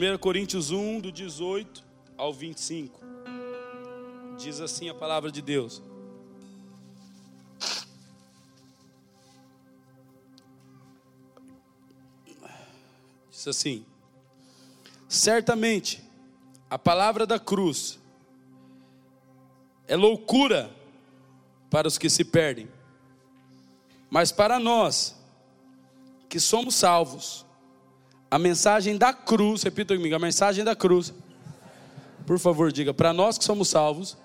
1 Coríntios 1, do 18 ao 25. Diz assim a palavra de Deus. Diz assim: Certamente, a palavra da cruz é loucura para os que se perdem, mas para nós que somos salvos, a mensagem da cruz, repita comigo, a mensagem da cruz, por favor, diga, para nós que somos salvos,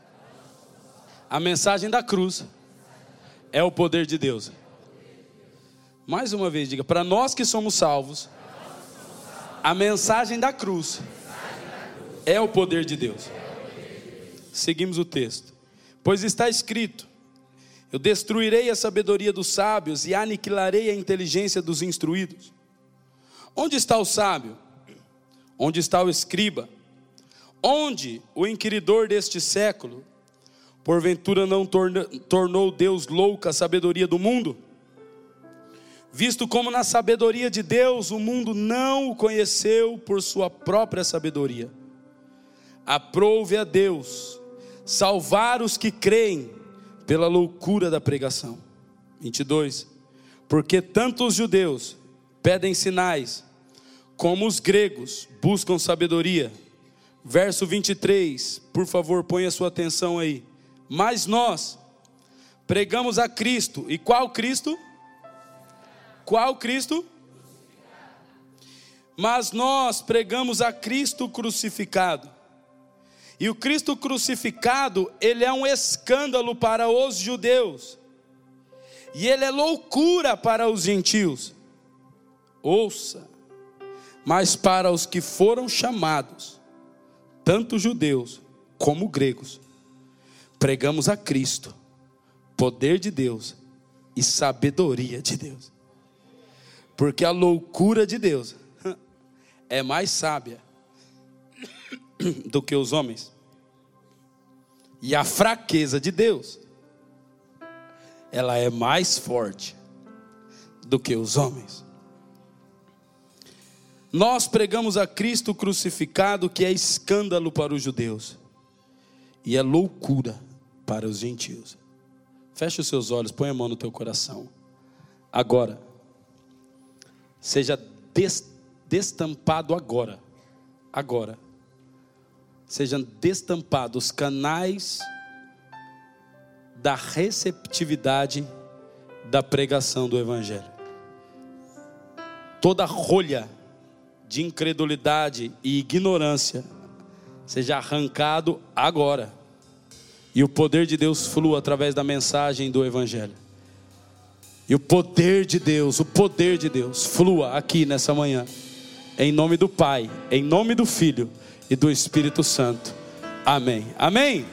a mensagem da cruz é o poder de Deus. Mais uma vez, diga, para nós que somos salvos, a mensagem da cruz é o poder de Deus. Seguimos o texto. Pois está escrito: Eu destruirei a sabedoria dos sábios e aniquilarei a inteligência dos instruídos. Onde está o sábio? Onde está o escriba? Onde o inquiridor deste século? Porventura não torna, tornou Deus louca a sabedoria do mundo? Visto como na sabedoria de Deus o mundo não o conheceu por sua própria sabedoria. Aprove a Deus salvar os que creem pela loucura da pregação. 22. Porque tanto os judeus pedem sinais, como os gregos buscam sabedoria. Verso 23, por favor, ponha sua atenção aí. Mas nós pregamos a Cristo, e qual Cristo? Qual Cristo? Mas nós pregamos a Cristo crucificado e o Cristo crucificado, ele é um escândalo para os judeus. E ele é loucura para os gentios. Ouça, mas para os que foram chamados, tanto judeus como gregos, pregamos a Cristo, poder de Deus e sabedoria de Deus. Porque a loucura de Deus é mais sábia do que os homens. E a fraqueza de Deus, ela é mais forte do que os homens. Nós pregamos a Cristo crucificado, que é escândalo para os judeus e é loucura para os gentios. Feche os seus olhos, põe a mão no teu coração. Agora, seja destampado agora, agora, sejam destampados canais da receptividade da pregação do Evangelho. Toda rolha de incredulidade e ignorância seja arrancado agora. E o poder de Deus flua através da mensagem do Evangelho. E o poder de Deus, o poder de Deus, flua aqui nessa manhã. Em nome do Pai, em nome do Filho e do Espírito Santo. Amém. Amém.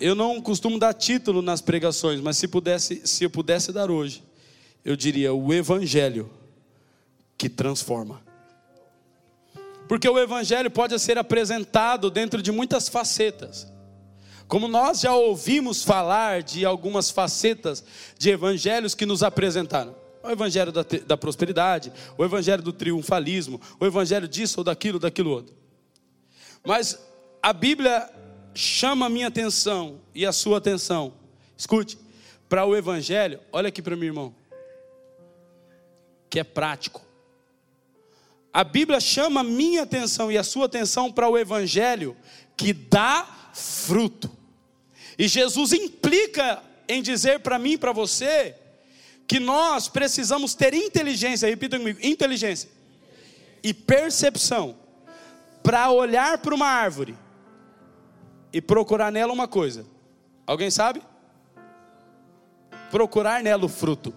Eu não costumo dar título nas pregações, mas se pudesse, se eu pudesse dar hoje, eu diria o evangelho que transforma. Porque o evangelho pode ser apresentado dentro de muitas facetas. Como nós já ouvimos falar de algumas facetas de evangelhos que nos apresentaram o evangelho da, da, prosperidade, o evangelho do triunfalismo, o evangelho disso ou daquilo, daquilo outro. Mas a Bíblia chama a minha atenção e a sua atenção. Escute, para o evangelho, olha aqui para mim, irmão, que é prático. A Bíblia chama a minha atenção e a sua atenção para o evangelho que dá fruto. E Jesus implica em dizer para mim e para você que nós precisamos ter inteligência, repita comigo, inteligência e percepção para olhar para uma árvore e procurar nela uma coisa. Alguém sabe? Procurar nela o fruto.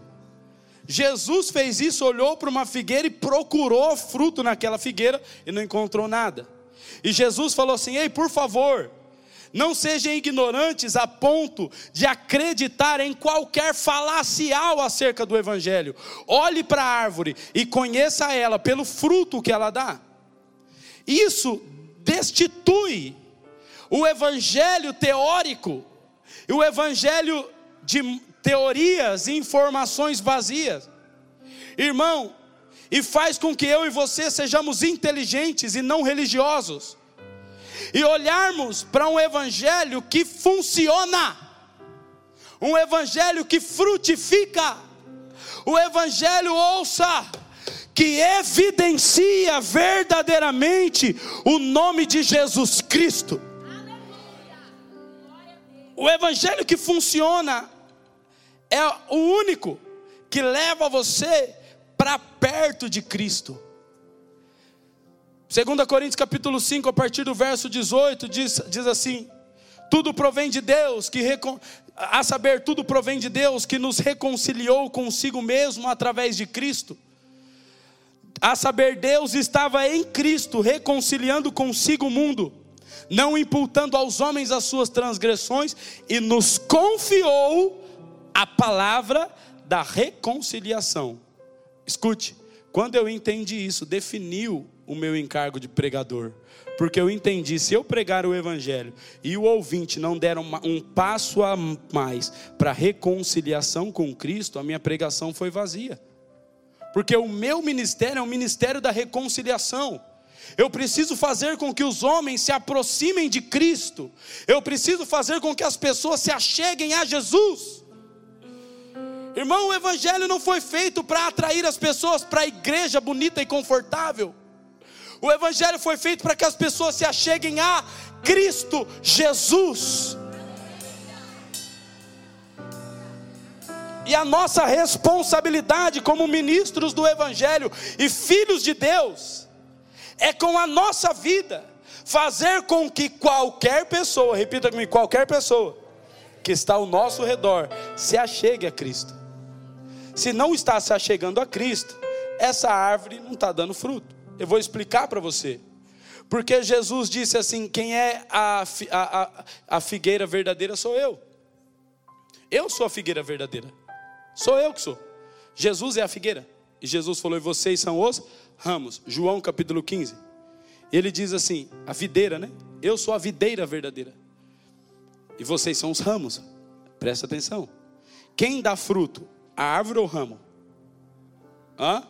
Jesus fez isso, olhou para uma figueira e procurou fruto naquela figueira e não encontrou nada. E Jesus falou assim: Ei, por favor, não sejam ignorantes a ponto de acreditar em qualquer falacial acerca do Evangelho. Olhe para a árvore e conheça ela pelo fruto que ela dá. Isso destitui o Evangelho teórico e o Evangelho de teorias e informações vazias. Irmão, e faz com que eu e você sejamos inteligentes e não religiosos, e olharmos para um evangelho que funciona, um evangelho que frutifica, o evangelho ouça, que evidencia verdadeiramente o nome de Jesus Cristo. O evangelho que funciona é o único que leva você para perto de Cristo. 2 Coríntios capítulo 5, a partir do verso 18, diz, diz assim: tudo provém de Deus, que a saber, tudo provém de Deus que nos reconciliou consigo mesmo através de Cristo. A saber, Deus estava em Cristo reconciliando consigo o mundo, não imputando aos homens as suas transgressões, e nos confiou a palavra da reconciliação. Escute, quando eu entendi isso, definiu o meu encargo de pregador. Porque eu entendi, se eu pregar o Evangelho e o ouvinte não der um passo a mais para reconciliação com Cristo, a minha pregação foi vazia. Porque o meu ministério é o ministério da reconciliação. Eu preciso fazer com que os homens se aproximem de Cristo. Eu preciso fazer com que as pessoas se acheguem a Jesus. Irmão, o Evangelho não foi feito para atrair as pessoas para a igreja bonita e confortável. O Evangelho foi feito para que as pessoas se acheguem a Cristo Jesus. E a nossa responsabilidade como ministros do Evangelho e filhos de Deus é com a nossa vida fazer com que qualquer pessoa, repita comigo, qualquer pessoa que está ao nosso redor se achegue a Cristo se não está se achegando a Cristo, essa árvore não está dando fruto. Eu vou explicar para você. Porque Jesus disse assim: quem é a, a, a, figueira verdadeira sou eu. Eu sou a figueira verdadeira. Sou eu que sou. Jesus é a figueira. E Jesus falou: e vocês são os ramos. João capítulo 15. Ele diz assim: a videira, né? Eu sou a videira verdadeira. E vocês são os ramos. Presta atenção. Quem dá fruto a árvore ou o ramo? Hã?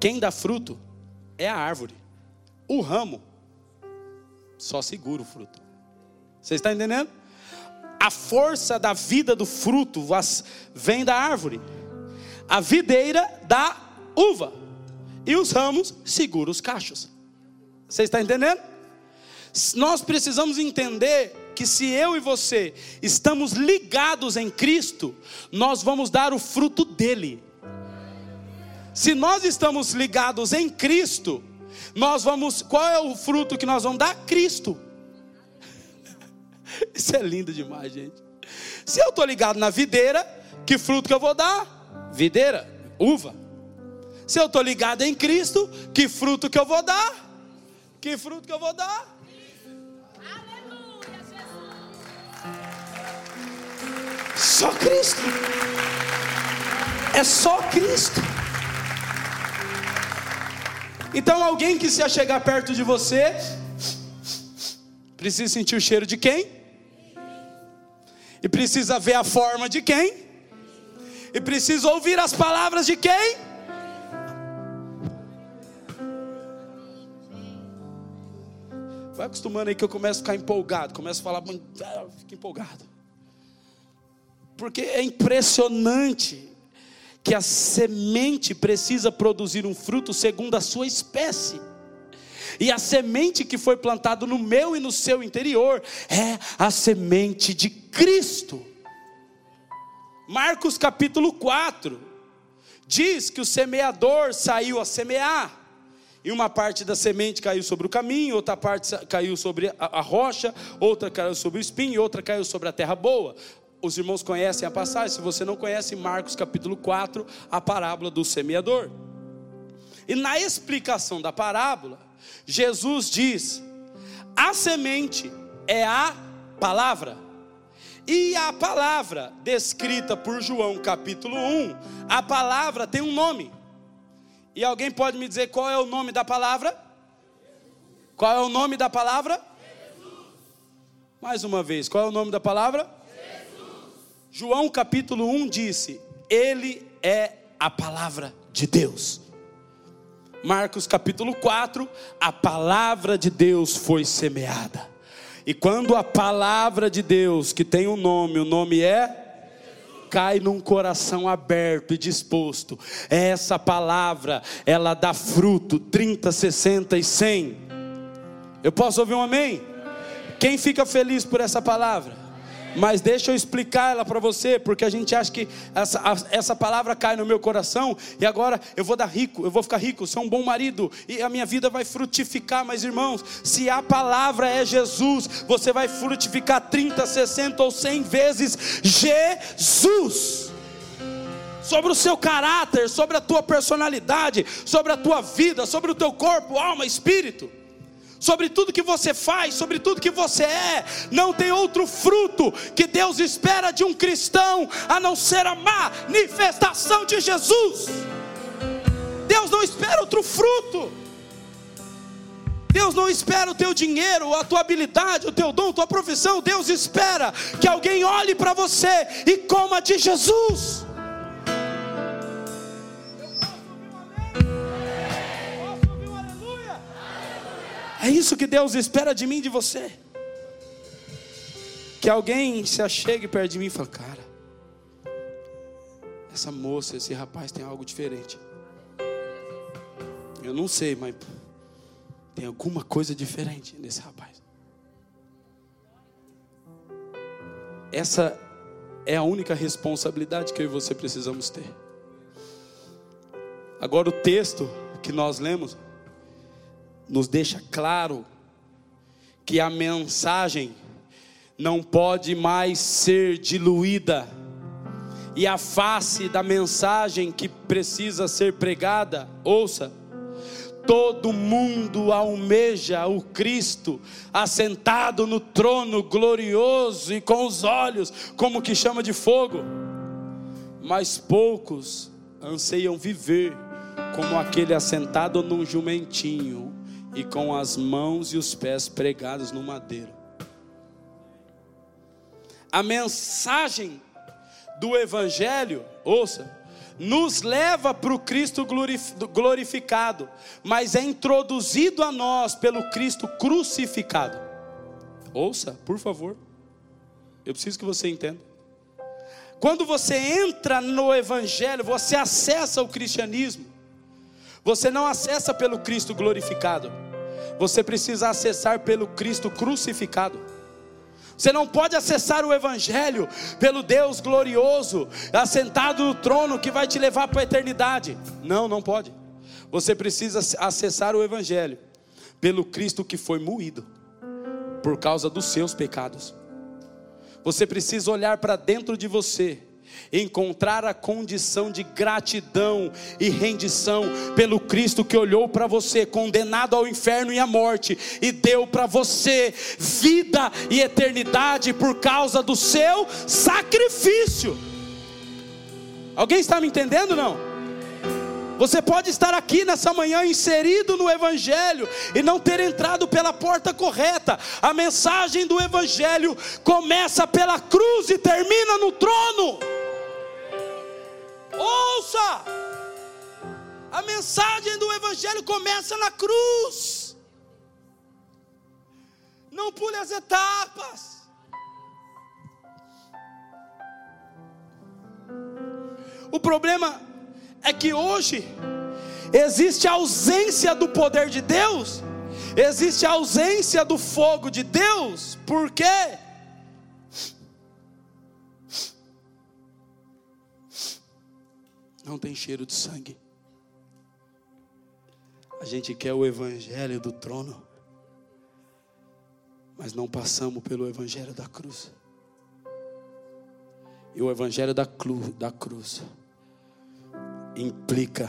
Quem dá fruto é a árvore. O ramo só segura o fruto. Você está entendendo? A força da vida do fruto vem da árvore. A videira da uva. E os ramos seguram os cachos. Você está entendendo? Nós precisamos entender que se eu e você estamos ligados em Cristo, nós vamos dar o fruto dele. Se nós estamos ligados em Cristo, nós vamos, qual é o fruto que nós vamos dar? Cristo. Isso é lindo demais, gente. Se eu estou ligado na videira, que fruto que eu vou dar? Videira, uva. Se eu estou ligado em Cristo, que fruto que eu vou dar? Que fruto que eu vou dar? Só Cristo. É só Cristo. Então, alguém que se chegar perto de você, precisa sentir o cheiro de quem? E precisa ver a forma de quem? E precisa ouvir as palavras de quem? Vai acostumando aí que eu começo a ficar empolgado, começo a falar, ah, fico empolgado porque é impressionante que a semente precisa produzir um fruto segundo a sua espécie. E a semente que foi plantada no meu e no seu interior é a semente de Cristo. Marcos capítulo 4 diz que o semeador saiu a semear. E uma parte da semente caiu sobre o caminho, outra parte caiu sobre a, rocha, outra caiu sobre o espinho, outra caiu sobre a terra boa os irmãos conhecem a passagem, se você não conhece, Marcos capítulo 4, a parábola do semeador. E na explicação da parábola, Jesus diz: a semente é a palavra. E a palavra descrita por João capítulo 1, a palavra tem um nome. E alguém pode me dizer qual é o nome da palavra? Qual é o nome da palavra? Jesus. Mais uma vez, qual é o nome da palavra? João capítulo 1 disse: ele é a palavra de Deus. Marcos capítulo 4, a palavra de Deus foi semeada. E quando a palavra de Deus, que tem um nome, o nome é cai num coração aberto e disposto. Essa palavra, ela dá fruto 30, 60 e 100. Eu posso ouvir um amém? Quem fica feliz por essa palavra? Mas deixa eu explicar ela para você, porque a gente acha que essa, essa palavra cai no meu coração e agora eu vou dar rico, eu vou ficar rico, ser um bom marido e a minha vida vai frutificar. Mas irmãos, se a palavra é Jesus, você vai frutificar 30, 60 ou 100 vezes Jesus sobre o seu caráter, sobre a tua personalidade, sobre a tua vida, sobre o teu corpo, alma, espírito sobre tudo que você faz, sobre tudo que você é. Não tem outro fruto que Deus espera de um cristão a não ser a manifestação de Jesus. Deus não espera outro fruto. Deus não espera o teu dinheiro, a tua habilidade, o teu dom, a tua profissão. Deus espera que alguém olhe para você e coma de Jesus. É isso que Deus espera de mim de você. Que alguém se achegue perto de mim e fale, cara, essa moça, esse rapaz tem algo diferente. Eu não sei, mas tem alguma coisa diferente nesse rapaz. Essa é a única responsabilidade que eu e você precisamos ter. Agora, o texto que nós lemos nos deixa claro que a mensagem não pode mais ser diluída, e a face da mensagem que precisa ser pregada, ouça, todo mundo almeja o Cristo assentado no trono glorioso e com os olhos como que chama de fogo, mas poucos anseiam viver como aquele assentado num jumentinho e com as mãos e os pés pregados no madeiro. A mensagem do Evangelho, ouça, nos leva para o Cristo glorificado, mas é introduzido a nós pelo Cristo crucificado. Ouça, por favor, eu preciso que você entenda. Quando você entra no Evangelho, você acessa o cristianismo. Você não acessa pelo Cristo glorificado, você precisa acessar pelo Cristo crucificado. Você não pode acessar o Evangelho pelo Deus glorioso, assentado no trono que vai te levar para a eternidade. Não, não pode. Você precisa acessar o Evangelho pelo Cristo que foi moído por causa dos seus pecados. Você precisa olhar para dentro de você encontrar a condição de gratidão e rendição pelo Cristo que olhou para você, condenado ao inferno e à morte, e deu para você vida e eternidade por causa do seu sacrifício. Alguém está me entendendo não? Você pode estar aqui nessa manhã inserido no Evangelho e não ter entrado pela porta correta. A mensagem do Evangelho começa pela cruz e termina no trono. Ouça! A mensagem do Evangelho começa na cruz. Não pule as etapas. O problema é que hoje existe a ausência do poder de Deus, existe a ausência do fogo de Deus, por quê? Não tem cheiro de sangue. A gente quer o evangelho do trono, mas não passamos pelo evangelho da cruz. E o evangelho da, cruz, da cruz implica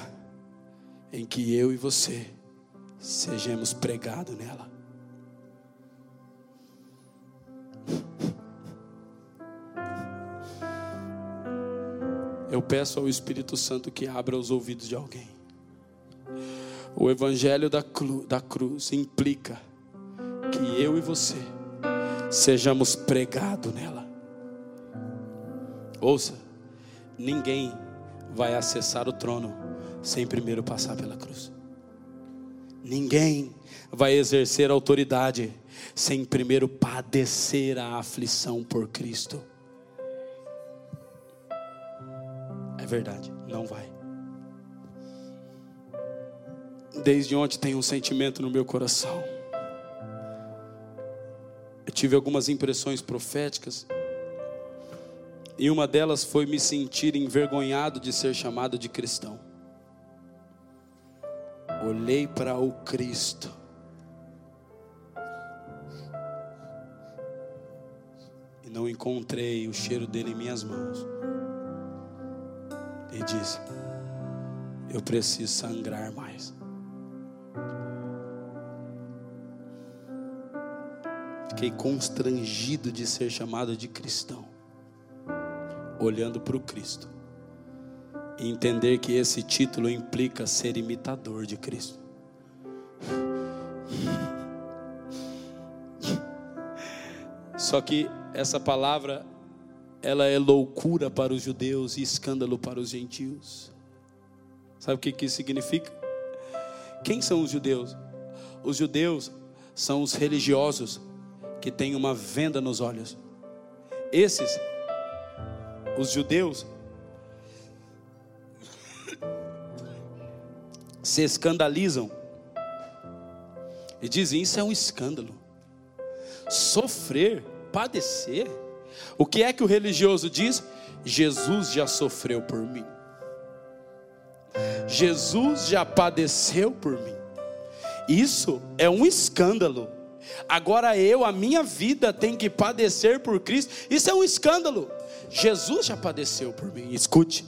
em que eu e você sejamos pregados nela. Eu peço ao Espírito Santo que abra os ouvidos de alguém. O Evangelho da, cru, da cruz implica que eu e você sejamos pregados nela. Ouça, ninguém vai acessar o trono sem primeiro passar pela cruz. Ninguém vai exercer autoridade sem primeiro padecer a aflição por Cristo. Verdade, não vai. Desde ontem tem um sentimento no meu coração. Eu tive algumas impressões proféticas. E uma delas foi me sentir envergonhado de ser chamado de cristão. Olhei para o Cristo. E não encontrei o cheiro dele em minhas mãos. Disse: Eu preciso sangrar mais. Fiquei constrangido de ser chamado de cristão, olhando para o Cristo, e entender que esse título implica ser imitador de Cristo. Só que essa palavra, ela é loucura para os judeus e escândalo para os gentios. Sabe o que, que isso significa? Quem são os judeus? Os judeus são os religiosos que tem uma venda nos olhos. Esses, os judeus, se escandalizam e dizem: Isso é um escândalo. Sofrer, padecer. O que é que o religioso diz? Jesus já sofreu por mim. Jesus já padeceu por mim. Isso é um escândalo. Agora eu, a minha vida tem que padecer por Cristo. Isso é um escândalo. Jesus já padeceu por mim. Escute.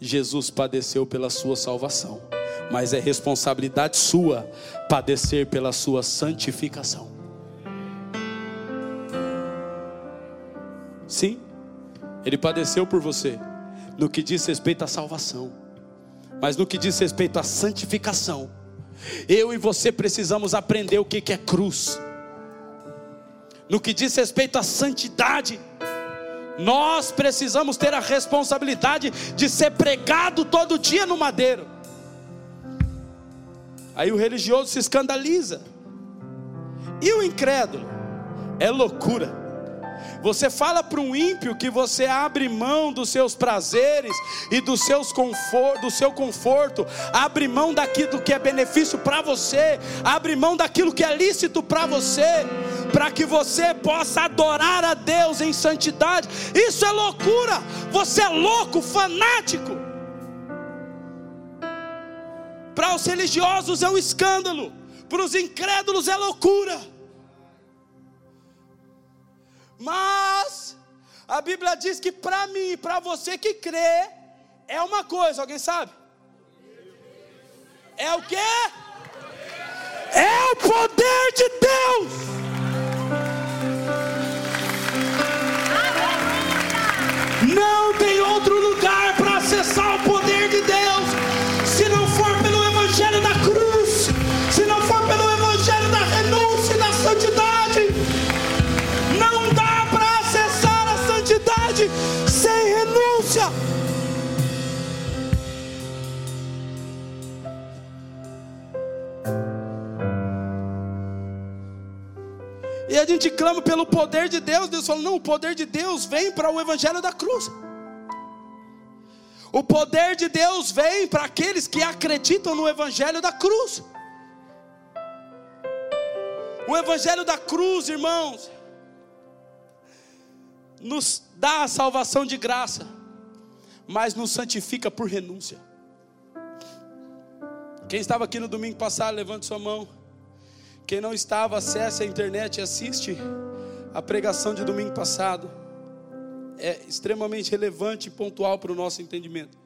Jesus padeceu pela sua salvação, mas é responsabilidade sua padecer pela sua santificação. Sim, ele padeceu por você no que diz respeito à salvação, mas no que diz respeito à santificação, eu e você precisamos aprender o que é cruz. No que diz respeito à santidade, nós precisamos ter a responsabilidade de ser pregado todo dia no madeiro. Aí o religioso se escandaliza. E o incrédulo? É loucura. Você fala para um ímpio que você abre mão dos seus prazeres e dos seus confort, do seu conforto, abre mão daquilo que é benefício para você, abre mão daquilo que é lícito para você, para que você possa adorar a Deus em santidade. Isso é loucura. Você é louco, fanático. Para os religiosos é um escândalo, para os incrédulos é loucura. Mas a Bíblia diz que para mim e para você que crê é uma coisa, alguém sabe? É o que? É o poder de Deus. Não tem outro lugar para acessar o poder E a gente clama pelo poder de Deus. Deus fala: não, o poder de Deus vem para o Evangelho da cruz. O poder de Deus vem para aqueles que acreditam no Evangelho da cruz. O Evangelho da cruz, irmãos, nos dá a salvação de graça, mas nos santifica por renúncia. Quem estava aqui no domingo passado, levante sua mão. Quem não estava, acesse a internet e assiste a pregação de domingo passado. É extremamente relevante e pontual para o nosso entendimento.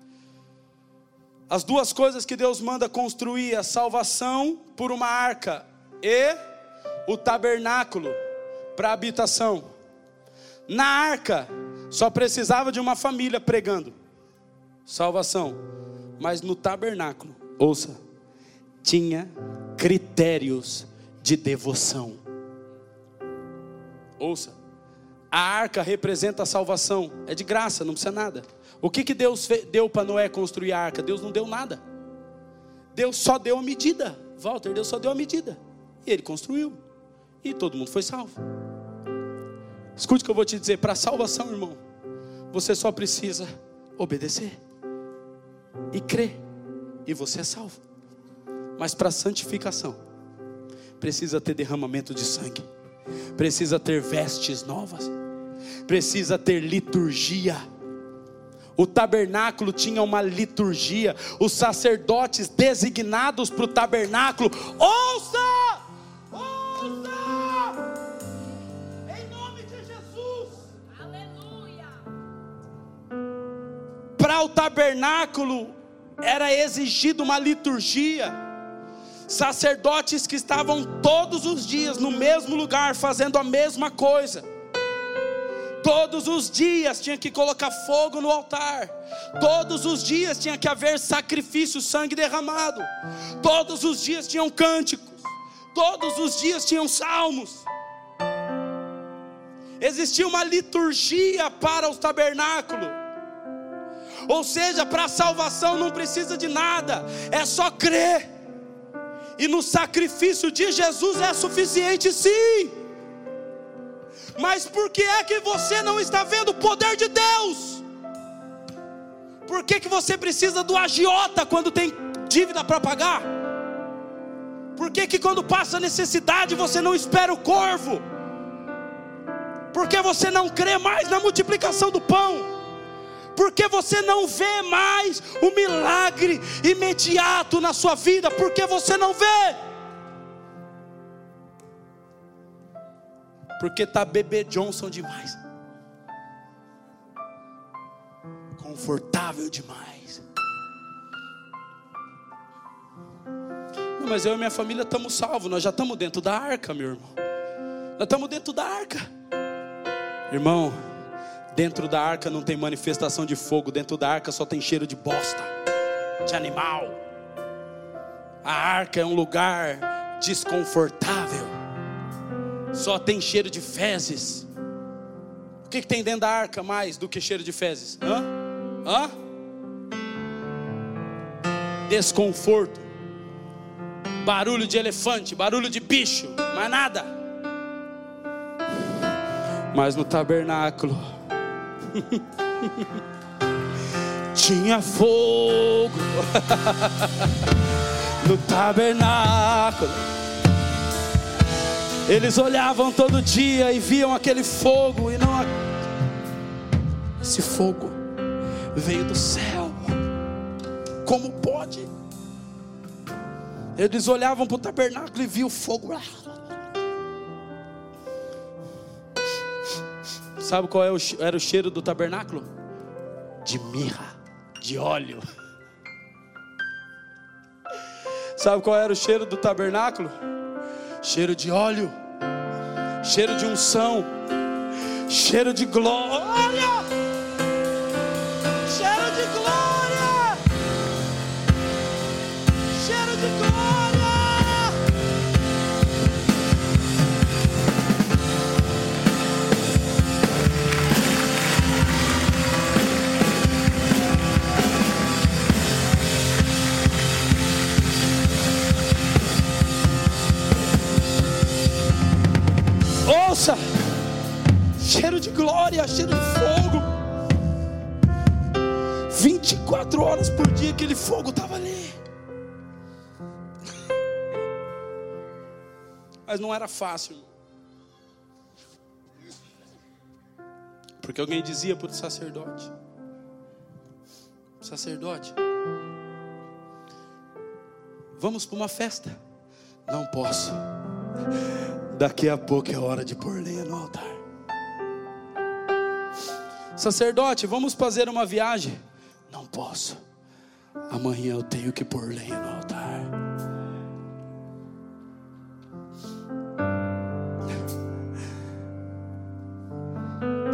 As duas coisas que Deus manda construir: a salvação por uma arca e o tabernáculo para habitação. Na arca, só precisava de uma família pregando salvação. Mas no tabernáculo, ouça, tinha critérios de devoção. Ouça, A arca representa a salvação, é de graça, não precisa nada. O que, que Deus deu para Noé construir a arca? Deus não deu nada. Deus só deu a medida. Walter, Deus só deu a medida. E ele construiu. E todo mundo foi salvo. Escute o que eu vou te dizer: para salvação, irmão, você só precisa obedecer e crer, e você é salvo. Mas para santificação, precisa ter derramamento de sangue, precisa ter vestes novas, precisa ter liturgia. O tabernáculo tinha uma liturgia, os sacerdotes designados para o tabernáculo, ouça! Ouça! Em nome de Jesus! Aleluia! Para o tabernáculo era exigida uma liturgia sacerdotes que estavam todos os dias no mesmo lugar fazendo a mesma coisa. Todos os dias tinha que colocar fogo no altar. Todos os dias tinha que haver sacrifício, sangue derramado. Todos os dias tinham cânticos. Todos os dias tinham salmos. Existia uma liturgia para os tabernáculos. Ou seja, para a salvação não precisa de nada, é só crer e no sacrifício de Jesus é suficiente, sim. Mas por que é que você não está vendo o poder de Deus? Por que, que você precisa do agiota quando tem dívida para pagar? Por que, que quando passa necessidade você não espera o corvo? Por que você não crê mais na multiplicação do pão? Porque você não vê mais o milagre imediato na sua vida, porque você não vê. Porque está bebê Johnson demais, confortável demais. Não, mas eu e minha família estamos salvos, nós já estamos dentro da arca, meu irmão. Nós estamos dentro da arca, irmão. Dentro da arca não tem manifestação de fogo, dentro da arca só tem cheiro de bosta, de animal. A arca é um lugar desconfortável, só tem cheiro de fezes. O que, que tem dentro da arca mais do que cheiro de fezes? Hã? Hã? Desconforto, barulho de elefante, barulho de bicho, mais nada. Mas no tabernáculo, Tinha fogo no tabernáculo. Eles olhavam todo dia e viam aquele fogo e não esse fogo veio do céu. Como pode? Eles olhavam para o tabernáculo e viam o fogo lá. Sabe qual é era o cheiro do tabernáculo? De mirra, de óleo. Sabe qual era o cheiro do tabernáculo? Cheiro de óleo, cheiro de unção, cheiro de glória. Ouça, cheiro de glória, cheiro de fogo. 24 horas por dia aquele fogo estava ali. Mas não era fácil. Porque alguém dizia para o sacerdote: Sacerdote, vamos para uma festa. Não posso. Daqui a pouco é hora de pôr lenha no altar. Sacerdote, vamos fazer uma viagem. Não posso. Amanhã eu tenho que pôr lenha no altar.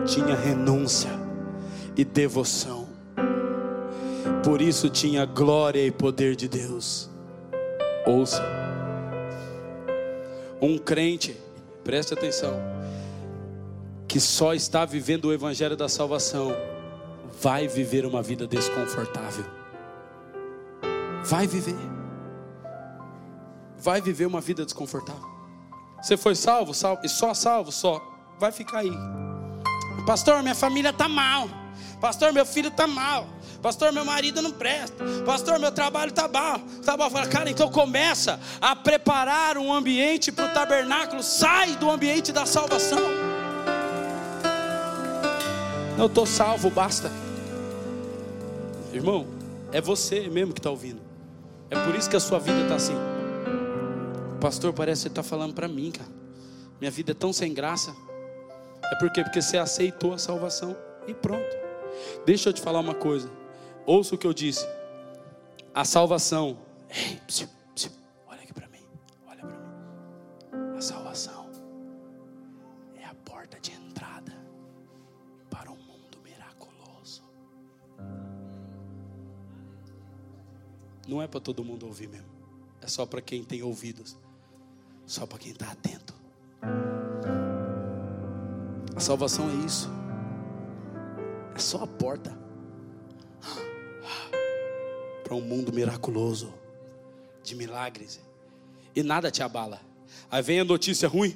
Tinha renúncia e devoção. Por isso tinha glória e poder de Deus. Ouça um crente, preste atenção, que só está vivendo o evangelho da salvação vai viver uma vida desconfortável. Vai viver. Vai viver uma vida desconfortável. Você foi salvo, salvo e só salvo, só vai ficar aí. Pastor, minha família está mal. Pastor, meu filho está mal. Pastor, meu marido não presta. Pastor, meu trabalho está mal. Tá bom. Fala, cara, então começa a preparar um ambiente para o tabernáculo. Sai do ambiente da salvação. Eu estou salvo, basta. Irmão, é você mesmo que está ouvindo. É por isso que a sua vida está assim. Pastor, parece que está falando para mim, cara. Minha vida é tão sem graça. É porque porque você aceitou a salvação e pronto. Deixa eu te falar uma coisa. Ouça o que eu disse. A salvação. Ei, psiu, psiu, olha aqui para mim. Olha para mim. A salvação é a porta de entrada para um mundo miraculoso. Não é para todo mundo ouvir mesmo. É só para quem tem ouvidos. Só para quem está atento. A salvação é isso. É só a porta para um mundo miraculoso de milagres. E nada te abala. Aí vem a notícia ruim.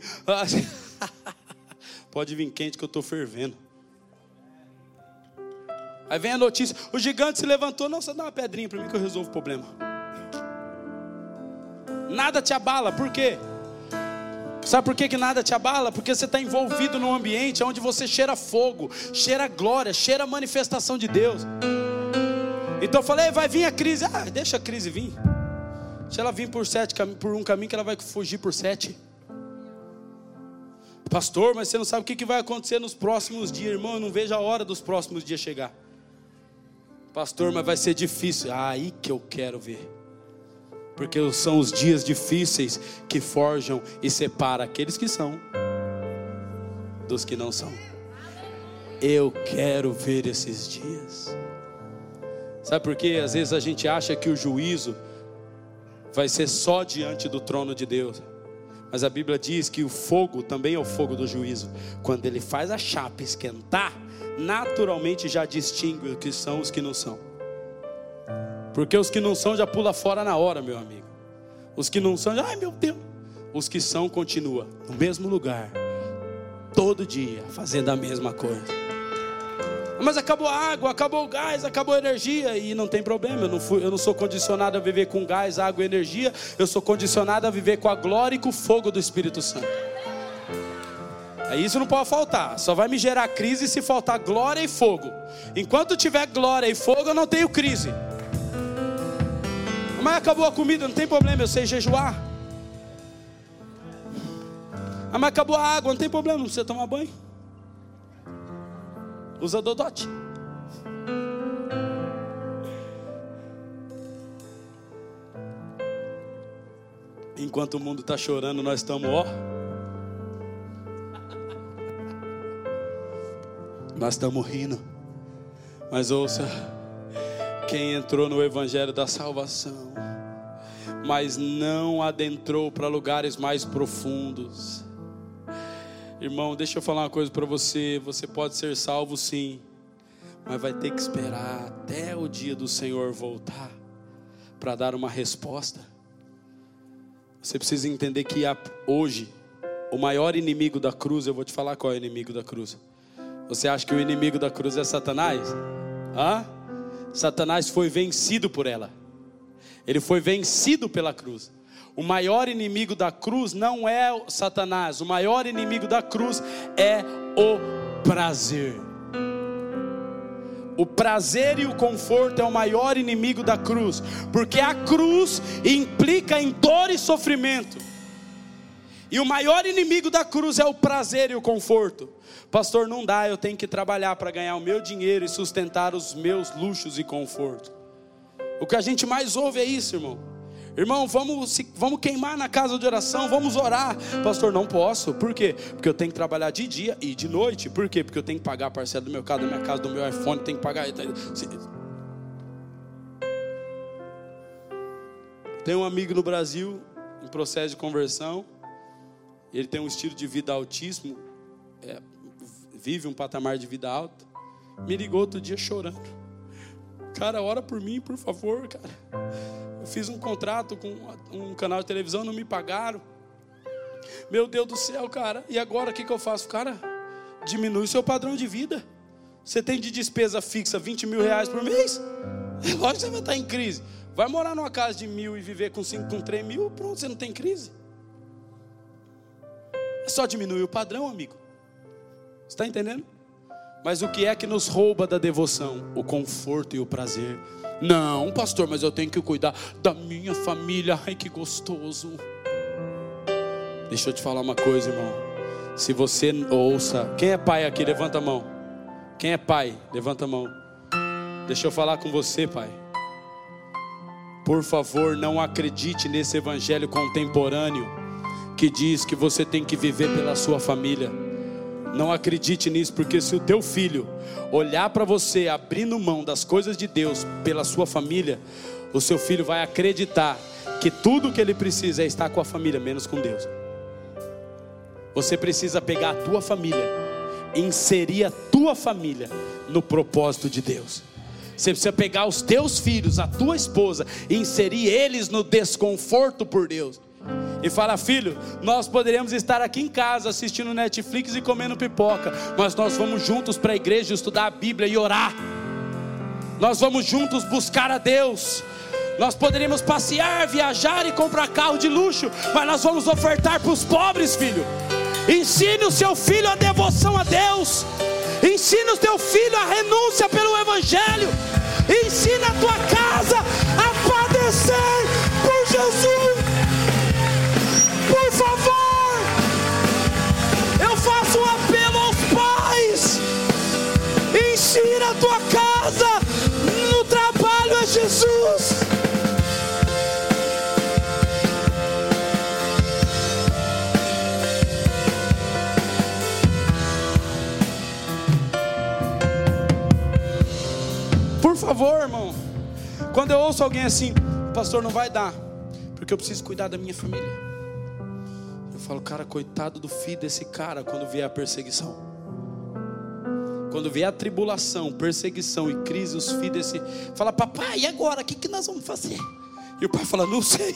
Pode vir quente que eu estou fervendo. Aí vem a notícia: o gigante se levantou. Não, você dá uma pedrinha para mim que eu resolvo o problema. Nada te abala, por quê? Sabe por que, que nada te abala? Porque você está envolvido num ambiente onde você cheira fogo, cheira glória, cheira manifestação de Deus. Então eu falei, vai vir a crise. Ah, deixa a crise vir. Se ela vir por, sete, por um caminho, que ela vai fugir por sete. Pastor, mas você não sabe o que vai acontecer nos próximos dias, irmão. Eu não vejo a hora dos próximos dias chegar. Pastor, mas vai ser difícil. Ah, aí que eu quero ver. Porque são os dias difíceis que forjam e separam aqueles que são dos que não são. Eu quero ver esses dias. Sabe por quê? Às vezes a gente acha que o juízo vai ser só diante do trono de Deus. Mas a Bíblia diz que o fogo também é o fogo do juízo. Quando ele faz a chapa esquentar, naturalmente já distingue o que são os que não são. Porque os que não são já pula fora na hora, meu amigo. Os que não são, já, ai meu Deus. Os que são continua no mesmo lugar, todo dia, fazendo a mesma coisa. Mas acabou a água, acabou o gás, acabou a energia. E não tem problema, eu não, fui, eu não sou condicionado a viver com gás, água e energia. Eu sou condicionado a viver com a glória e com o fogo do Espírito Santo. Aí isso não pode faltar. Só vai me gerar crise se faltar glória e fogo. Enquanto tiver glória e fogo, eu não tenho crise. Mas acabou a comida, não tem problema, eu sei jejuar. Mas acabou a água, não tem problema, não precisa tomar banho usa Dodote. Enquanto o mundo está chorando, nós estamos, ó. Nós estamos rindo. Mas ouça, quem entrou no Evangelho da Salvação, mas não adentrou para lugares mais profundos, Irmão, deixa eu falar uma coisa para você. Você pode ser salvo sim, mas vai ter que esperar até o dia do Senhor voltar para dar uma resposta. Você precisa entender que hoje, o maior inimigo da cruz, eu vou te falar qual é o inimigo da cruz. Você acha que o inimigo da cruz é Satanás? Hã? Satanás foi vencido por ela. Ele foi vencido pela cruz. O maior inimigo da cruz não é Satanás, o maior inimigo da cruz é o prazer. O prazer e o conforto é o maior inimigo da cruz, porque a cruz implica em dor e sofrimento. E o maior inimigo da cruz é o prazer e o conforto. Pastor, não dá, eu tenho que trabalhar para ganhar o meu dinheiro e sustentar os meus luxos e conforto. O que a gente mais ouve é isso, irmão. Irmão, vamos, vamos queimar na casa de oração, vamos orar. Pastor, não posso. Por quê? Porque eu tenho que trabalhar de dia e de noite. Por quê? Porque eu tenho que pagar a parcela do meu carro, da minha casa, do meu iPhone, tenho que pagar. Tem um amigo no Brasil, em processo de conversão. Ele tem um estilo de vida altíssimo. É, vive um patamar de vida alto, me ligou outro dia chorando. Cara, ora por mim, por favor, cara. Fiz um contrato com um canal de televisão, não me pagaram. Meu Deus do céu, cara. E agora o que, que eu faço? Cara, diminui o seu padrão de vida. Você tem de despesa fixa 20 mil reais por mês? É lógico que você vai estar em crise. Vai morar numa casa de mil e viver com, cinco, com 3 mil, pronto, você não tem crise. É só diminuir o padrão, amigo. Está entendendo? Mas o que é que nos rouba da devoção? O conforto e o prazer. Não, pastor, mas eu tenho que cuidar da minha família. Ai, que gostoso. Deixa eu te falar uma coisa, irmão. Se você ouça, quem é pai aqui? Levanta a mão. Quem é pai? Levanta a mão. Deixa eu falar com você, pai. Por favor, não acredite nesse evangelho contemporâneo que diz que você tem que viver pela sua família. Não acredite nisso, porque se o teu filho olhar para você abrindo mão das coisas de Deus pela sua família, o seu filho vai acreditar que tudo que ele precisa é estar com a família, menos com Deus. Você precisa pegar a tua família, inserir a tua família no propósito de Deus. Você precisa pegar os teus filhos, a tua esposa, e inserir eles no desconforto por Deus e fala: Filho, nós poderíamos estar aqui em casa assistindo Netflix e comendo pipoca, mas nós vamos juntos para a igreja estudar a Bíblia e orar. Nós vamos juntos buscar a Deus. Nós poderíamos passear, viajar e comprar carro de luxo, mas nós vamos ofertar para os pobres, filho. Ensine o seu filho a devoção a Deus. Ensina o teu filho a renúncia pelo Evangelho. Ensina a tua casa a padecer por Jesus. Eu faço um apelo aos pais. Ensina a tua casa no trabalho a Jesus. Por favor, irmão. Quando eu ouço alguém assim, pastor, não vai dar, porque eu preciso cuidar da minha família falo, cara, coitado do filho desse cara quando vier a perseguição. Quando vier a tribulação, perseguição e crise, os filhos desse. Fala, papai, e agora? O que, que nós vamos fazer? E o pai fala, não sei.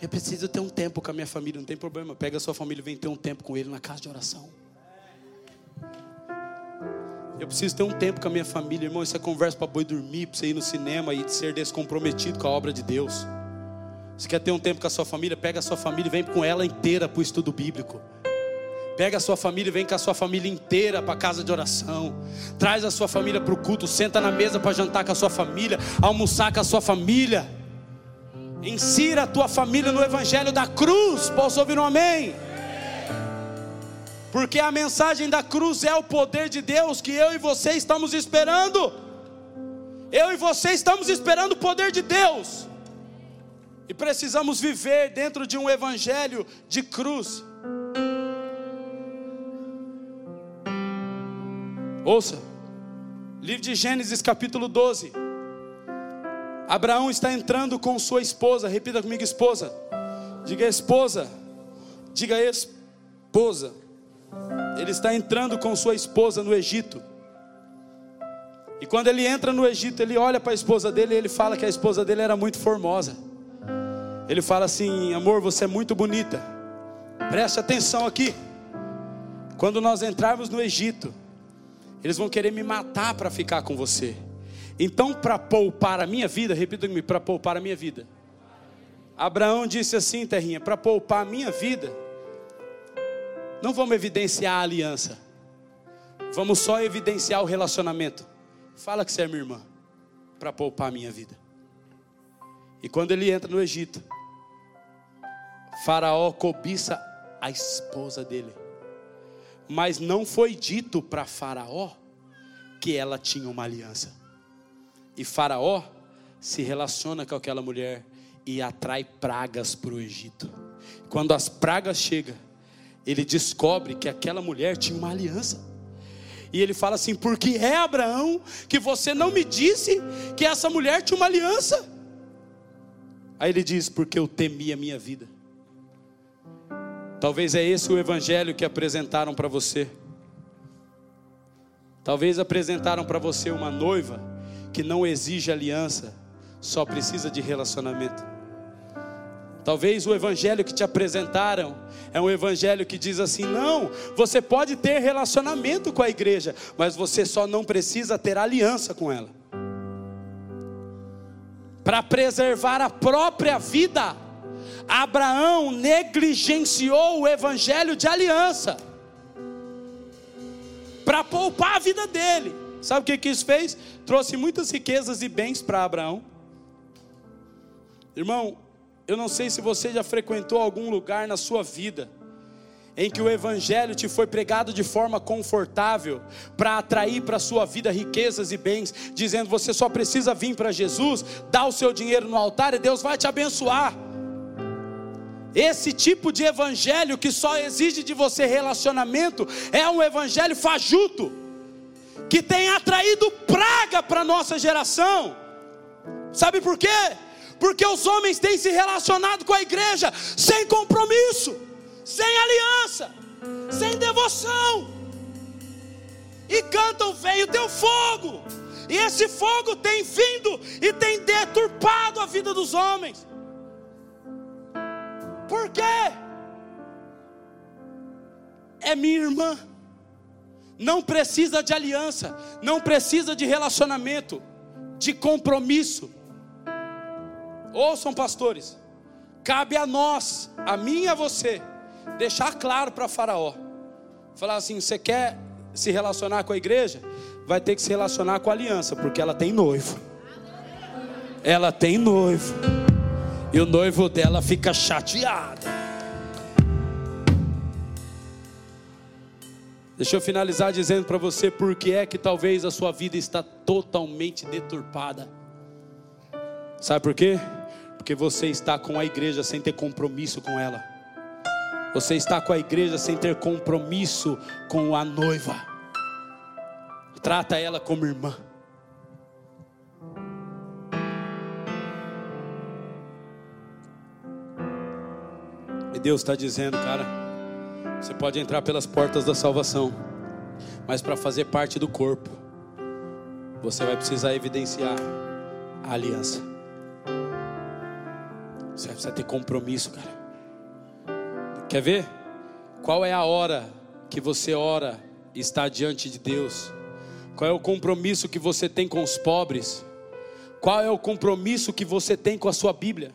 Eu preciso ter um tempo com a minha família, não tem problema. Pega a sua família e vem ter um tempo com ele na casa de oração. Eu preciso ter um tempo com a minha família, irmão. Isso é conversa para boi dormir, para você ir no cinema e ser descomprometido com a obra de Deus. Você quer ter um tempo com a sua família? Pega a sua família e vem com ela inteira para o estudo bíblico. Pega a sua família e vem com a sua família inteira para a casa de oração. Traz a sua família para o culto. Senta na mesa para jantar com a sua família. Almoçar com a sua família. Insira a tua família no evangelho da cruz. Posso ouvir um amém? Porque a mensagem da cruz é o poder de Deus que eu e você estamos esperando. Eu e você estamos esperando o poder de Deus. E precisamos viver dentro de um evangelho de cruz. Ouça, livro de Gênesis, capítulo 12. Abraão está entrando com sua esposa, repita comigo, esposa. Diga esposa, diga esposa. Ele está entrando com sua esposa no Egito. E quando ele entra no Egito, ele olha para a esposa dele e ele fala que a esposa dele era muito formosa. Ele fala assim: amor, você é muito bonita. Preste atenção aqui. Quando nós entrarmos no Egito, eles vão querer me matar para ficar com você. Então, para poupar a minha vida, repita comigo: para poupar a minha vida. Abraão disse assim, terrinha: para poupar a minha vida, não vamos evidenciar a aliança, vamos só evidenciar o relacionamento. Fala que você é minha irmã, para poupar a minha vida. E quando ele entra no Egito, Faraó cobiça a esposa dele. Mas não foi dito para Faraó que ela tinha uma aliança. E Faraó se relaciona com aquela mulher e atrai pragas para o Egito. Quando as pragas chegam, ele descobre que aquela mulher tinha uma aliança. E ele fala assim: Por que é Abraão que você não me disse que essa mulher tinha uma aliança? Aí ele diz: Porque eu temi a minha vida. Talvez é esse o evangelho que apresentaram para você. Talvez apresentaram para você uma noiva que não exige aliança, só precisa de relacionamento. Talvez o evangelho que te apresentaram é um evangelho que diz assim: não, você pode ter relacionamento com a igreja, mas você só não precisa ter aliança com ela. Para preservar a própria vida, Abraão negligenciou o evangelho de aliança, para poupar a vida dele. Sabe o que, que isso fez? Trouxe muitas riquezas e bens para Abraão. Irmão, eu não sei se você já frequentou algum lugar na sua vida em que o evangelho te foi pregado de forma confortável para atrair para a sua vida riquezas e bens, dizendo você só precisa vir para Jesus, dar o seu dinheiro no altar e Deus vai te abençoar. Esse tipo de evangelho que só exige de você relacionamento é um evangelho fajuto, que tem atraído praga para nossa geração. Sabe por quê? porque os homens têm se relacionado com a igreja sem compromisso, sem aliança, sem devoção, e cantam: Vem o teu fogo, e esse fogo tem vindo e tem deturpado a vida dos homens. Por quê? É minha irmã, não precisa de aliança, não precisa de relacionamento, de compromisso Ouçam, pastores, cabe a nós, a mim e a você, deixar claro para Faraó: falar assim, você quer se relacionar com a igreja? Vai ter que se relacionar com a aliança, porque ela tem noivo. Ela tem noivo, e o noivo dela fica chateado. Deixa eu finalizar dizendo para você por que é que talvez a sua vida está totalmente deturpada. Sabe por quê? Porque você está com a igreja sem ter compromisso com ela. Você está com a igreja sem ter compromisso com a noiva. Trata ela como irmã. E Deus está dizendo, cara, você pode entrar pelas portas da salvação, mas para fazer parte do corpo, você vai precisar evidenciar a aliança. Você precisa ter compromisso, cara. Quer ver? Qual é a hora que você ora e está diante de Deus? Qual é o compromisso que você tem com os pobres? Qual é o compromisso que você tem com a sua Bíblia?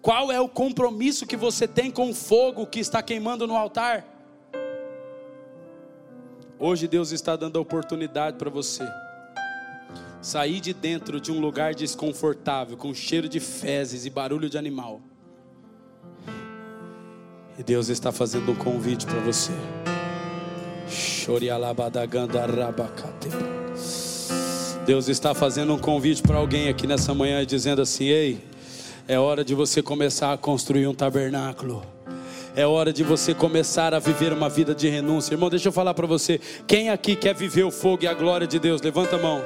Qual é o compromisso que você tem com o fogo que está queimando no altar? Hoje Deus está dando a oportunidade para você sair de dentro de um lugar desconfortável, com cheiro de fezes e barulho de animal. E Deus está fazendo um convite para você. Deus está fazendo um convite para alguém aqui nessa manhã, dizendo assim: Ei, é hora de você começar a construir um tabernáculo. É hora de você começar a viver uma vida de renúncia. Irmão, deixa eu falar para você. Quem aqui quer viver o fogo e a glória de Deus? Levanta a mão.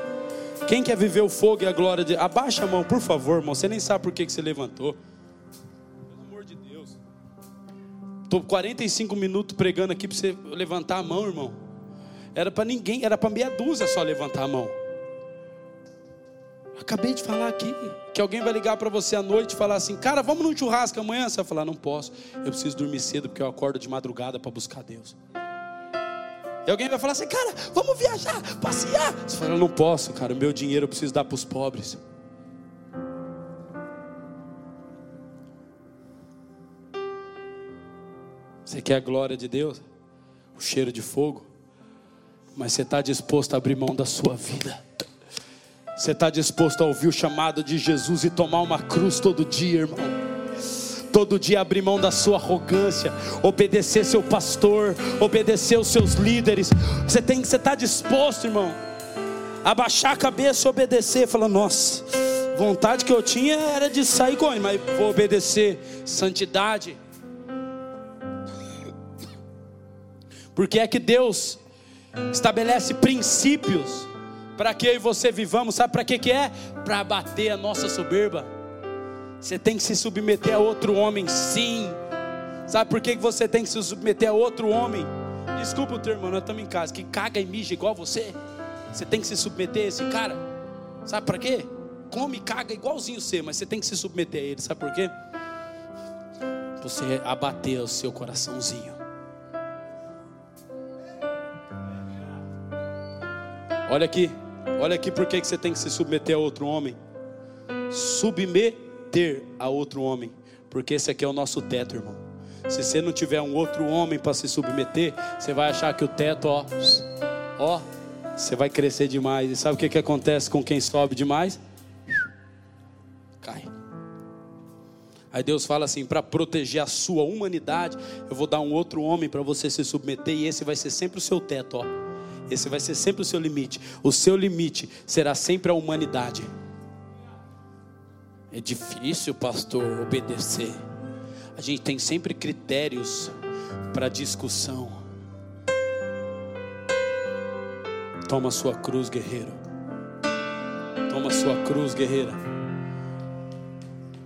Quem quer viver o fogo e a glória de Abaixa a mão, por favor, irmão. Você nem sabe por que, que você levantou. Estou 45 minutos pregando aqui para você levantar a mão, irmão. Era para ninguém, era para meia dúzia só levantar a mão. Acabei de falar aqui que alguém vai ligar para você à noite e falar assim: Cara, vamos num churrasco amanhã? Você vai falar: Não posso, eu preciso dormir cedo porque eu acordo de madrugada para buscar Deus. E alguém vai falar assim, cara, vamos viajar, passear. Você fala, não posso, cara, meu dinheiro eu preciso dar para os pobres. Você quer a glória de Deus? O cheiro de fogo? Mas você está disposto a abrir mão da sua vida? Você está disposto a ouvir o chamado de Jesus e tomar uma cruz todo dia, irmão? todo dia abrir mão da sua arrogância, obedecer seu pastor, obedecer os seus líderes. Você tem que estar tá disposto, irmão, a baixar a cabeça e obedecer, falando, nossa, vontade que eu tinha era de sair com ele, mas vou obedecer santidade. Porque é que Deus estabelece princípios para que eu e você vivamos, sabe para que que é? Para abater a nossa soberba. Você tem que se submeter a outro homem, sim. Sabe por que você tem que se submeter a outro homem? Desculpa o teu irmão, nós estamos em casa, que caga e mija igual você. Você tem que se submeter a esse cara. Sabe para quê? Come e caga igualzinho você, mas você tem que se submeter a ele. Sabe por quê? Você abater o seu coraçãozinho. Olha aqui, olha aqui por que você tem que se submeter a outro homem. Submeter a outro homem, porque esse aqui é o nosso teto, irmão. Se você não tiver um outro homem para se submeter, você vai achar que o teto, ó, ó, você vai crescer demais. E sabe o que, que acontece com quem sobe demais? Cai. Aí Deus fala assim: para proteger a sua humanidade, eu vou dar um outro homem para você se submeter, e esse vai ser sempre o seu teto, ó. Esse vai ser sempre o seu limite. O seu limite será sempre a humanidade. É difícil, pastor, obedecer. A gente tem sempre critérios para discussão. Toma sua cruz, guerreiro. Toma sua cruz, guerreira.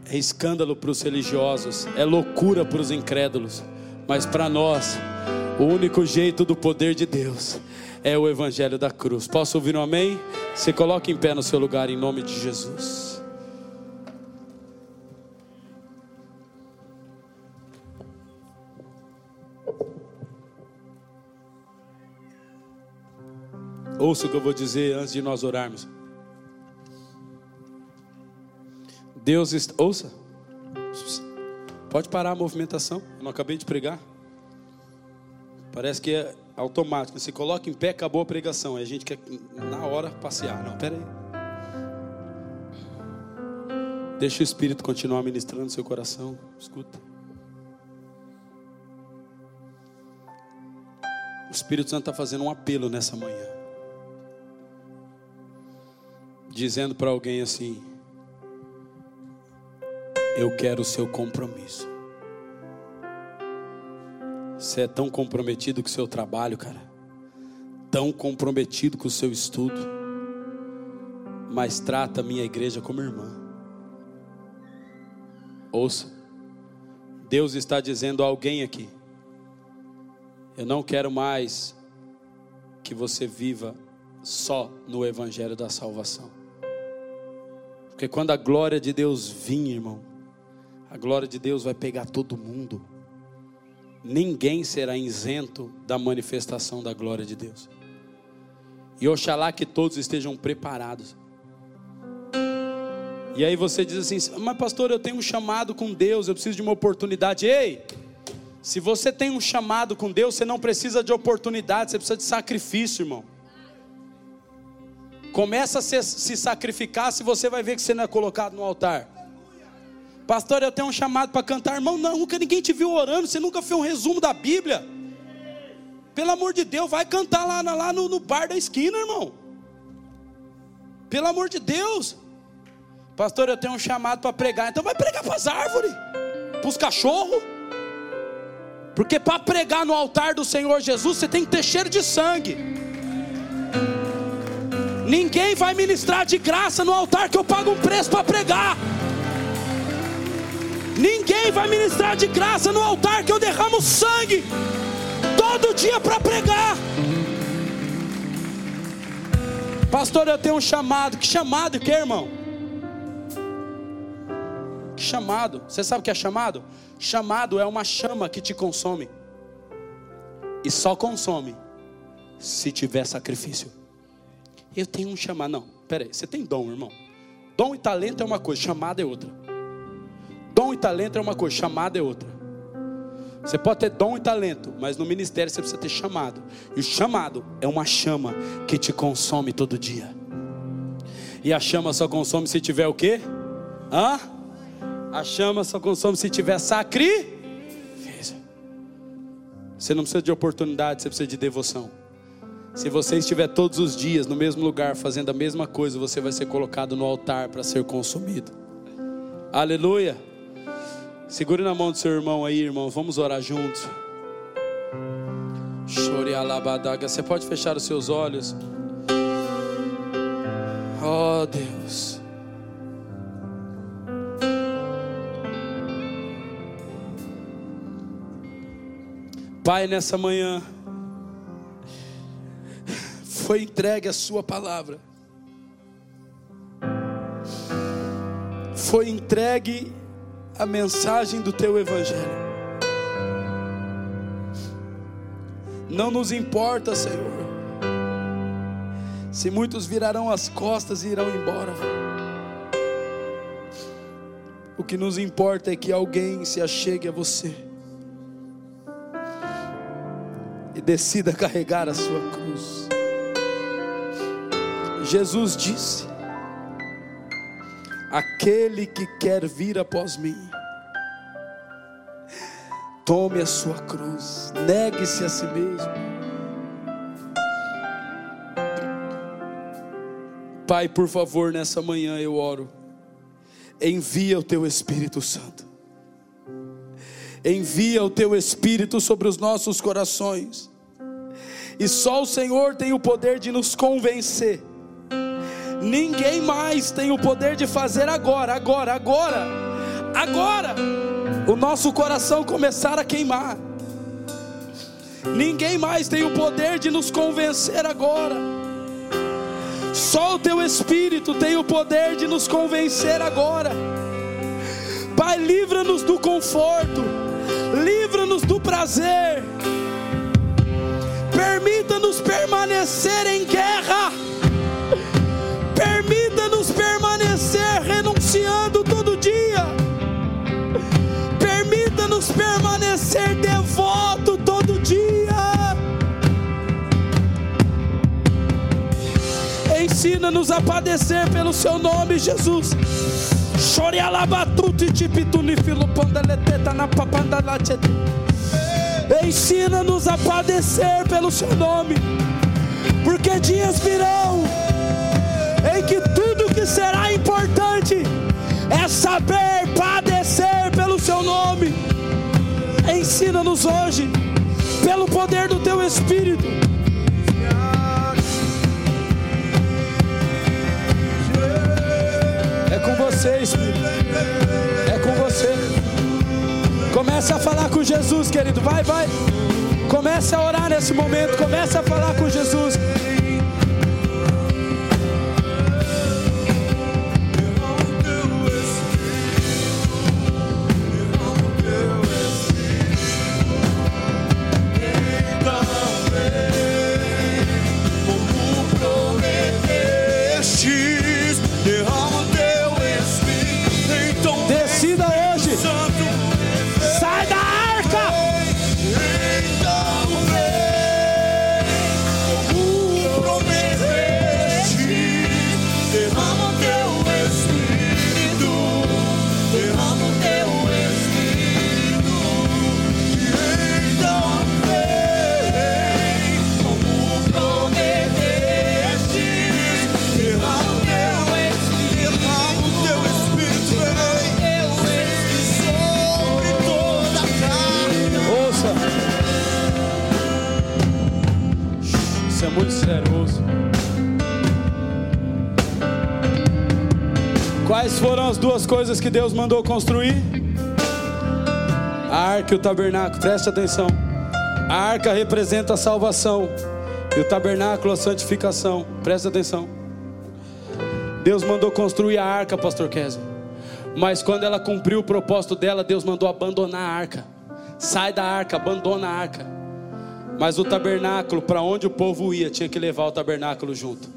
É escândalo para os religiosos, é loucura para os incrédulos, mas para nós, o único jeito do poder de Deus é o evangelho da cruz. Posso ouvir um amém? Se coloque em pé no seu lugar em nome de Jesus. Ouça o que eu vou dizer antes de nós orarmos. Deus está. Ouça. Pode parar a movimentação. Eu não acabei de pregar. Parece que é automático. Se coloca em pé, acabou a pregação. Aí a gente quer na hora passear. Não, pera aí. Deixa o Espírito continuar ministrando seu coração. Escuta. O Espírito Santo está fazendo um apelo nessa manhã dizendo para alguém assim: Eu quero o seu compromisso. Você é tão comprometido com o seu trabalho, cara. Tão comprometido com o seu estudo. Mas trata a minha igreja como irmã. Ouça. Deus está dizendo a alguém aqui: Eu não quero mais que você viva só no evangelho da salvação. Porque quando a glória de Deus vir, irmão, a glória de Deus vai pegar todo mundo. Ninguém será isento da manifestação da glória de Deus. E oxalá que todos estejam preparados. E aí você diz assim: Mas pastor, eu tenho um chamado com Deus, eu preciso de uma oportunidade. Ei, se você tem um chamado com Deus, você não precisa de oportunidade, você precisa de sacrifício, irmão. Começa a se, se sacrificar se você vai ver que você não é colocado no altar. Pastor, eu tenho um chamado para cantar, irmão. Não, nunca ninguém te viu orando, você nunca fez um resumo da Bíblia. Pelo amor de Deus, vai cantar lá, lá no, no bar da esquina, irmão. Pelo amor de Deus. Pastor, eu tenho um chamado para pregar. Então vai pregar para as árvores, para os cachorros. Porque para pregar no altar do Senhor Jesus, você tem que ter cheiro de sangue. Ninguém vai ministrar de graça no altar que eu pago um preço para pregar. Ninguém vai ministrar de graça no altar que eu derramo sangue todo dia para pregar. Pastor, eu tenho um chamado. Que chamado que, irmão? Que chamado? Você sabe o que é chamado? Chamado é uma chama que te consome. E só consome se tiver sacrifício. Eu tenho um chamado. Não, peraí, você tem dom, irmão. Dom e talento é uma coisa, chamada é outra. Dom e talento é uma coisa, chamada é outra. Você pode ter dom e talento, mas no ministério você precisa ter chamado. E o chamado é uma chama que te consome todo dia. E a chama só consome se tiver o quê? Hã? A chama só consome se tiver sacrifício. Você não precisa de oportunidade, você precisa de devoção. Se você estiver todos os dias no mesmo lugar fazendo a mesma coisa, você vai ser colocado no altar para ser consumido. Aleluia. Segure na mão do seu irmão aí, irmão. Vamos orar juntos. Chore alabadaga. Você pode fechar os seus olhos. Oh Deus. Pai, nessa manhã, foi entregue a Sua palavra, foi entregue a mensagem do Teu Evangelho. Não nos importa, Senhor, se muitos virarão as costas e irão embora. O que nos importa é que alguém se achegue a você e decida carregar a sua cruz. Jesus disse: Aquele que quer vir após mim, tome a sua cruz, negue-se a si mesmo Pai, por favor, nessa manhã eu oro. Envia o teu Espírito Santo. Envia o teu Espírito sobre os nossos corações. E só o Senhor tem o poder de nos convencer. Ninguém mais tem o poder de fazer agora, agora, agora, agora, o nosso coração começar a queimar. Ninguém mais tem o poder de nos convencer agora. Só o teu Espírito tem o poder de nos convencer agora. Pai, livra-nos do conforto, livra-nos do prazer, permita-nos permanecer em guerra, permanecer devoto todo dia. Ensina-nos a padecer pelo seu nome, Jesus. Chore filopandaleteta na. Ensina-nos a padecer pelo seu nome, porque dias virão em que tudo que será importante é saber padecer pelo seu nome. Ensina-nos hoje, pelo poder do teu Espírito com você, Espírito. É com você. Comece a falar com Jesus, querido. Vai, vai. Comece a orar nesse momento. Comece a falar com Jesus. Coisas que Deus mandou construir? A arca e o tabernáculo, preste atenção. A arca representa a salvação, e o tabernáculo a santificação, preste atenção. Deus mandou construir a arca, Pastor Kessler. Mas quando ela cumpriu o propósito dela, Deus mandou abandonar a arca. Sai da arca, abandona a arca. Mas o tabernáculo, para onde o povo ia, tinha que levar o tabernáculo junto.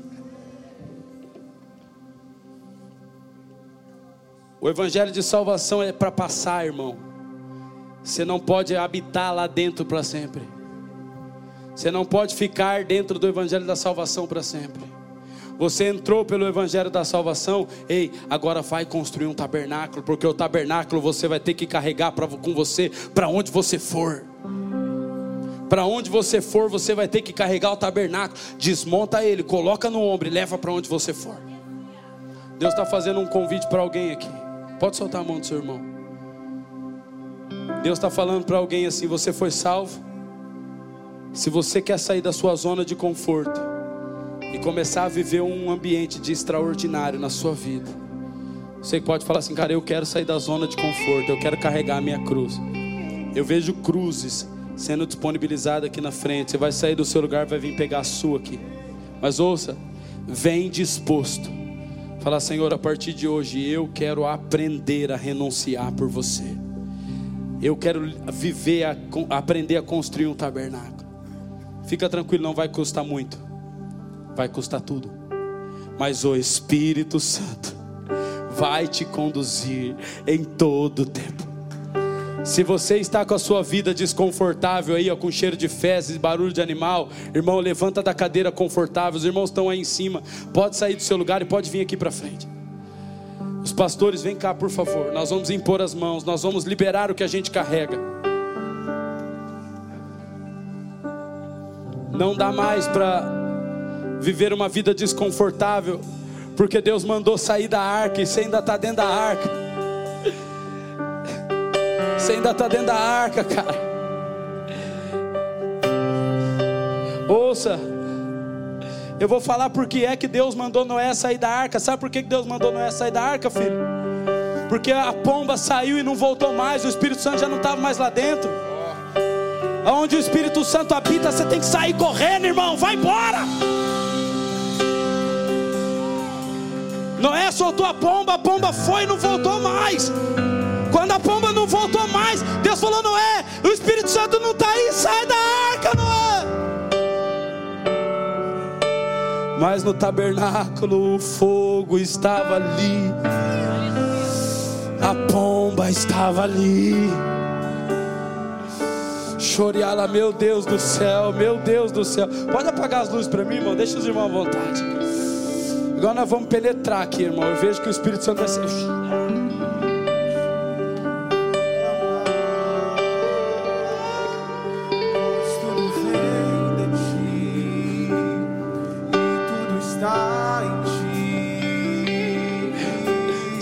O evangelho de salvação é para passar, irmão. Você não pode habitar lá dentro para sempre. Você não pode ficar dentro do evangelho da salvação para sempre. Você entrou pelo evangelho da salvação, ei, agora vai construir um tabernáculo, porque o tabernáculo você vai ter que carregar pra, com você para onde você for. Para onde você for, você vai ter que carregar o tabernáculo. Desmonta ele, coloca no ombro e leva para onde você for. Deus está fazendo um convite para alguém aqui. Pode soltar a mão do seu irmão. Deus está falando para alguém assim: você foi salvo. Se você quer sair da sua zona de conforto e começar a viver um ambiente de extraordinário na sua vida, você pode falar assim, cara, eu quero sair da zona de conforto, eu quero carregar a minha cruz. Eu vejo cruzes sendo disponibilizada aqui na frente. Você vai sair do seu lugar, vai vir pegar a sua aqui. Mas ouça, vem disposto. Fala, Senhor, a partir de hoje eu quero aprender a renunciar por você. Eu quero viver, a, aprender a construir um tabernáculo. Fica tranquilo, não vai custar muito. Vai custar tudo. Mas o Espírito Santo vai te conduzir em todo o tempo. Se você está com a sua vida desconfortável aí, ó, com cheiro de fezes, barulho de animal, irmão, levanta da cadeira confortável. Os irmãos estão aí em cima. Pode sair do seu lugar e pode vir aqui para frente. Os pastores, vem cá, por favor. Nós vamos impor as mãos, nós vamos liberar o que a gente carrega. Não dá mais para viver uma vida desconfortável, porque Deus mandou sair da arca e você ainda está dentro da arca. Você ainda está dentro da arca, cara. Ouça, eu vou falar porque é que Deus mandou Noé sair da arca. Sabe por que Deus mandou Noé sair da arca, filho? Porque a pomba saiu e não voltou mais, o Espírito Santo já não estava mais lá dentro. Aonde o Espírito Santo habita, você tem que sair correndo, irmão, vai embora. Noé soltou a pomba, a pomba foi e não voltou mais. Quando a pomba não voltou mais, Deus falou: Noé, o Espírito Santo não está aí, sai da arca, Noé. Mas no tabernáculo o fogo estava ali, a pomba estava ali. Choreala, meu Deus do céu, meu Deus do céu. Pode apagar as luzes para mim, irmão? Deixa os irmãos à vontade. Agora nós vamos penetrar aqui, irmão. Eu vejo que o Espírito Santo vai ser.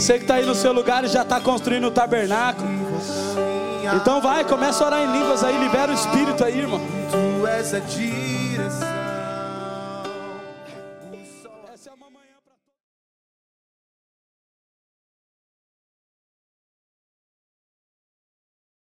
Você que está aí no seu lugar e já está construindo o tabernáculo. Então vai, começa a orar em línguas aí, libera o Espírito aí, irmão. Tu és a.